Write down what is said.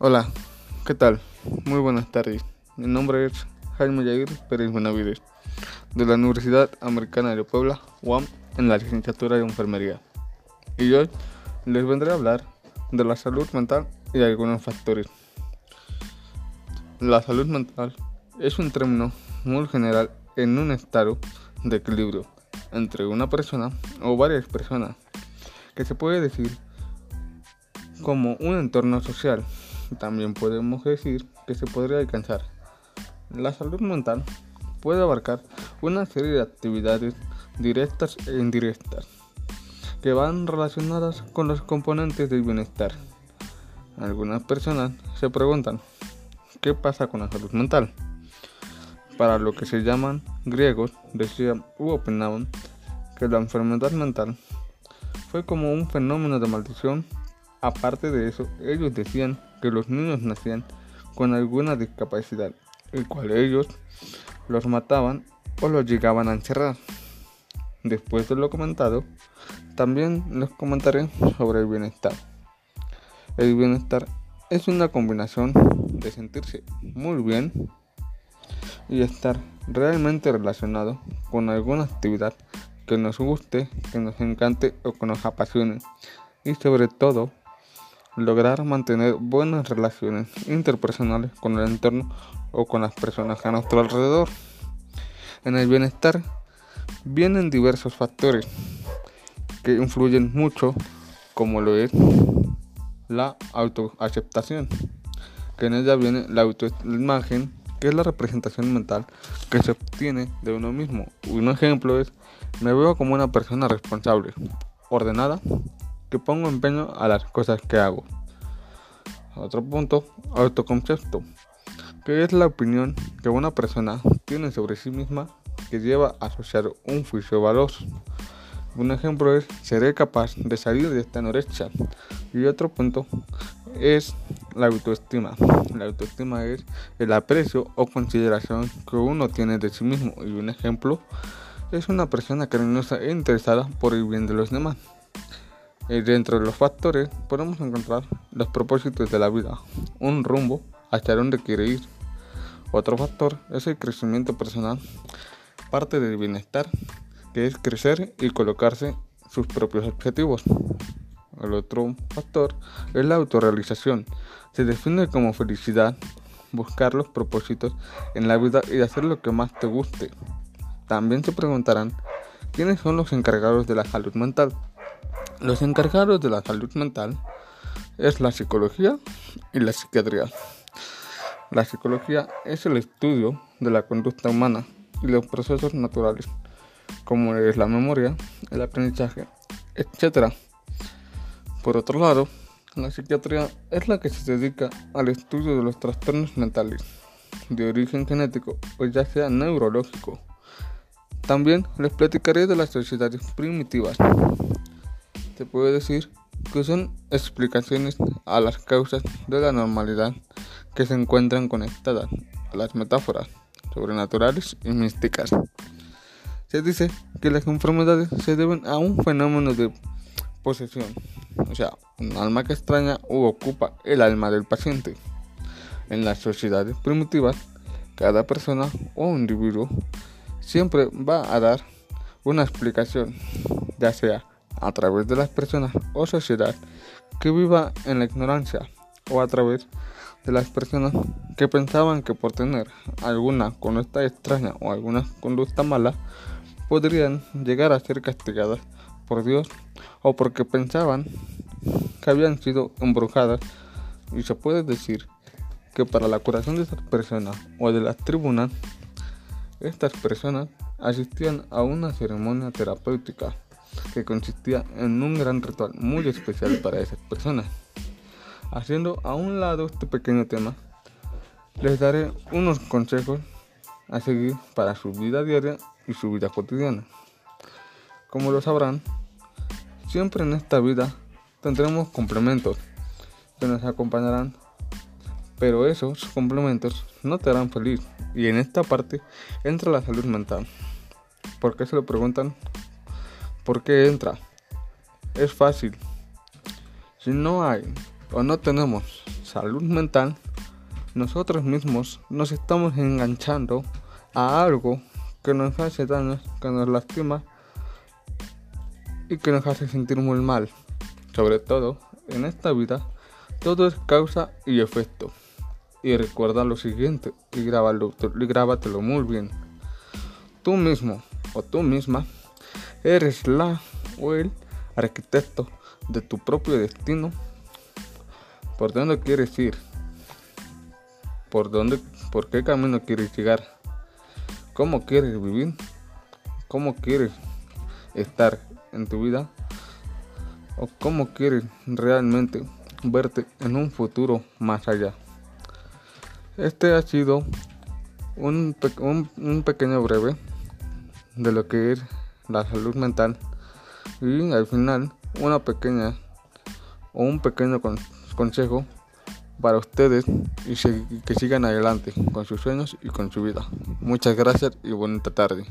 Hola, ¿qué tal? Muy buenas tardes. Mi nombre es Jaime Yair Pérez Benavides, de la Universidad Americana de Puebla, UAM, en la licenciatura de Enfermería. Y hoy les vendré a hablar de la salud mental y algunos factores. La salud mental es un término muy general en un estado de equilibrio entre una persona o varias personas, que se puede decir como un entorno social también podemos decir que se podría alcanzar. La salud mental puede abarcar una serie de actividades directas e indirectas que van relacionadas con los componentes del bienestar. Algunas personas se preguntan, ¿qué pasa con la salud mental? Para lo que se llaman griegos decían u opinaban que la enfermedad mental fue como un fenómeno de maldición. Aparte de eso, ellos decían que los niños nacían con alguna discapacidad, el cual ellos los mataban o los llegaban a encerrar. Después de lo comentado, también les comentaré sobre el bienestar. El bienestar es una combinación de sentirse muy bien y estar realmente relacionado con alguna actividad que nos guste, que nos encante o que nos apasione y sobre todo lograr mantener buenas relaciones interpersonales con el entorno o con las personas a nuestro alrededor. En el bienestar vienen diversos factores que influyen mucho, como lo es la autoaceptación, que en ella viene la autoimagen, que es la representación mental que se obtiene de uno mismo. Un ejemplo es, me veo como una persona responsable, ordenada que pongo empeño a las cosas que hago. Otro punto, autoconcepto, que es la opinión que una persona tiene sobre sí misma que lleva a asociar un juicio valor. Un ejemplo es, seré capaz de salir de esta anorexia. Y otro punto es la autoestima. La autoestima es el aprecio o consideración que uno tiene de sí mismo. Y un ejemplo es una persona cariñosa e interesada por el bien de los demás. Y dentro de los factores podemos encontrar los propósitos de la vida, un rumbo hacia donde quiere ir. Otro factor es el crecimiento personal, parte del bienestar, que es crecer y colocarse sus propios objetivos. El otro factor es la autorrealización. Se define como felicidad, buscar los propósitos en la vida y hacer lo que más te guste. También se preguntarán, ¿quiénes son los encargados de la salud mental? Los encargados de la salud mental es la psicología y la psiquiatría. La psicología es el estudio de la conducta humana y los procesos naturales, como es la memoria, el aprendizaje, etc. Por otro lado, la psiquiatría es la que se dedica al estudio de los trastornos mentales de origen genético o ya sea neurológico. También les platicaré de las sociedades primitivas se puede decir que son explicaciones a las causas de la normalidad que se encuentran conectadas a las metáforas sobrenaturales y místicas. Se dice que las enfermedades se deben a un fenómeno de posesión, o sea, un alma que extraña o ocupa el alma del paciente. En las sociedades primitivas, cada persona o individuo siempre va a dar una explicación, ya sea a través de las personas o sociedad que viva en la ignorancia o a través de las personas que pensaban que por tener alguna conducta extraña o alguna conducta mala podrían llegar a ser castigadas por Dios o porque pensaban que habían sido embrujadas. Y se puede decir que para la curación de esas personas o de las tribunas estas personas asistían a una ceremonia terapéutica que consistía en un gran ritual muy especial para esas personas. Haciendo a un lado este pequeño tema, les daré unos consejos a seguir para su vida diaria y su vida cotidiana. Como lo sabrán, siempre en esta vida tendremos complementos que nos acompañarán, pero esos complementos no te harán feliz. Y en esta parte entra la salud mental. ¿Por qué se lo preguntan? ¿Por qué entra? Es fácil. Si no hay o no tenemos salud mental, nosotros mismos nos estamos enganchando a algo que nos hace daño, que nos lastima y que nos hace sentir muy mal. Sobre todo, en esta vida, todo es causa y efecto. Y recuerda lo siguiente y grábalo, y grábatelo muy bien. Tú mismo o tú misma eres la o el arquitecto de tu propio destino. ¿Por dónde quieres ir? ¿Por dónde, por qué camino quieres llegar? ¿Cómo quieres vivir? ¿Cómo quieres estar en tu vida? ¿O cómo quieres realmente verte en un futuro más allá? Este ha sido un, un, pequeño breve de lo que es la salud mental y al final una pequeña o un pequeño consejo para ustedes y que sigan adelante con sus sueños y con su vida. Muchas gracias y bonita tarde.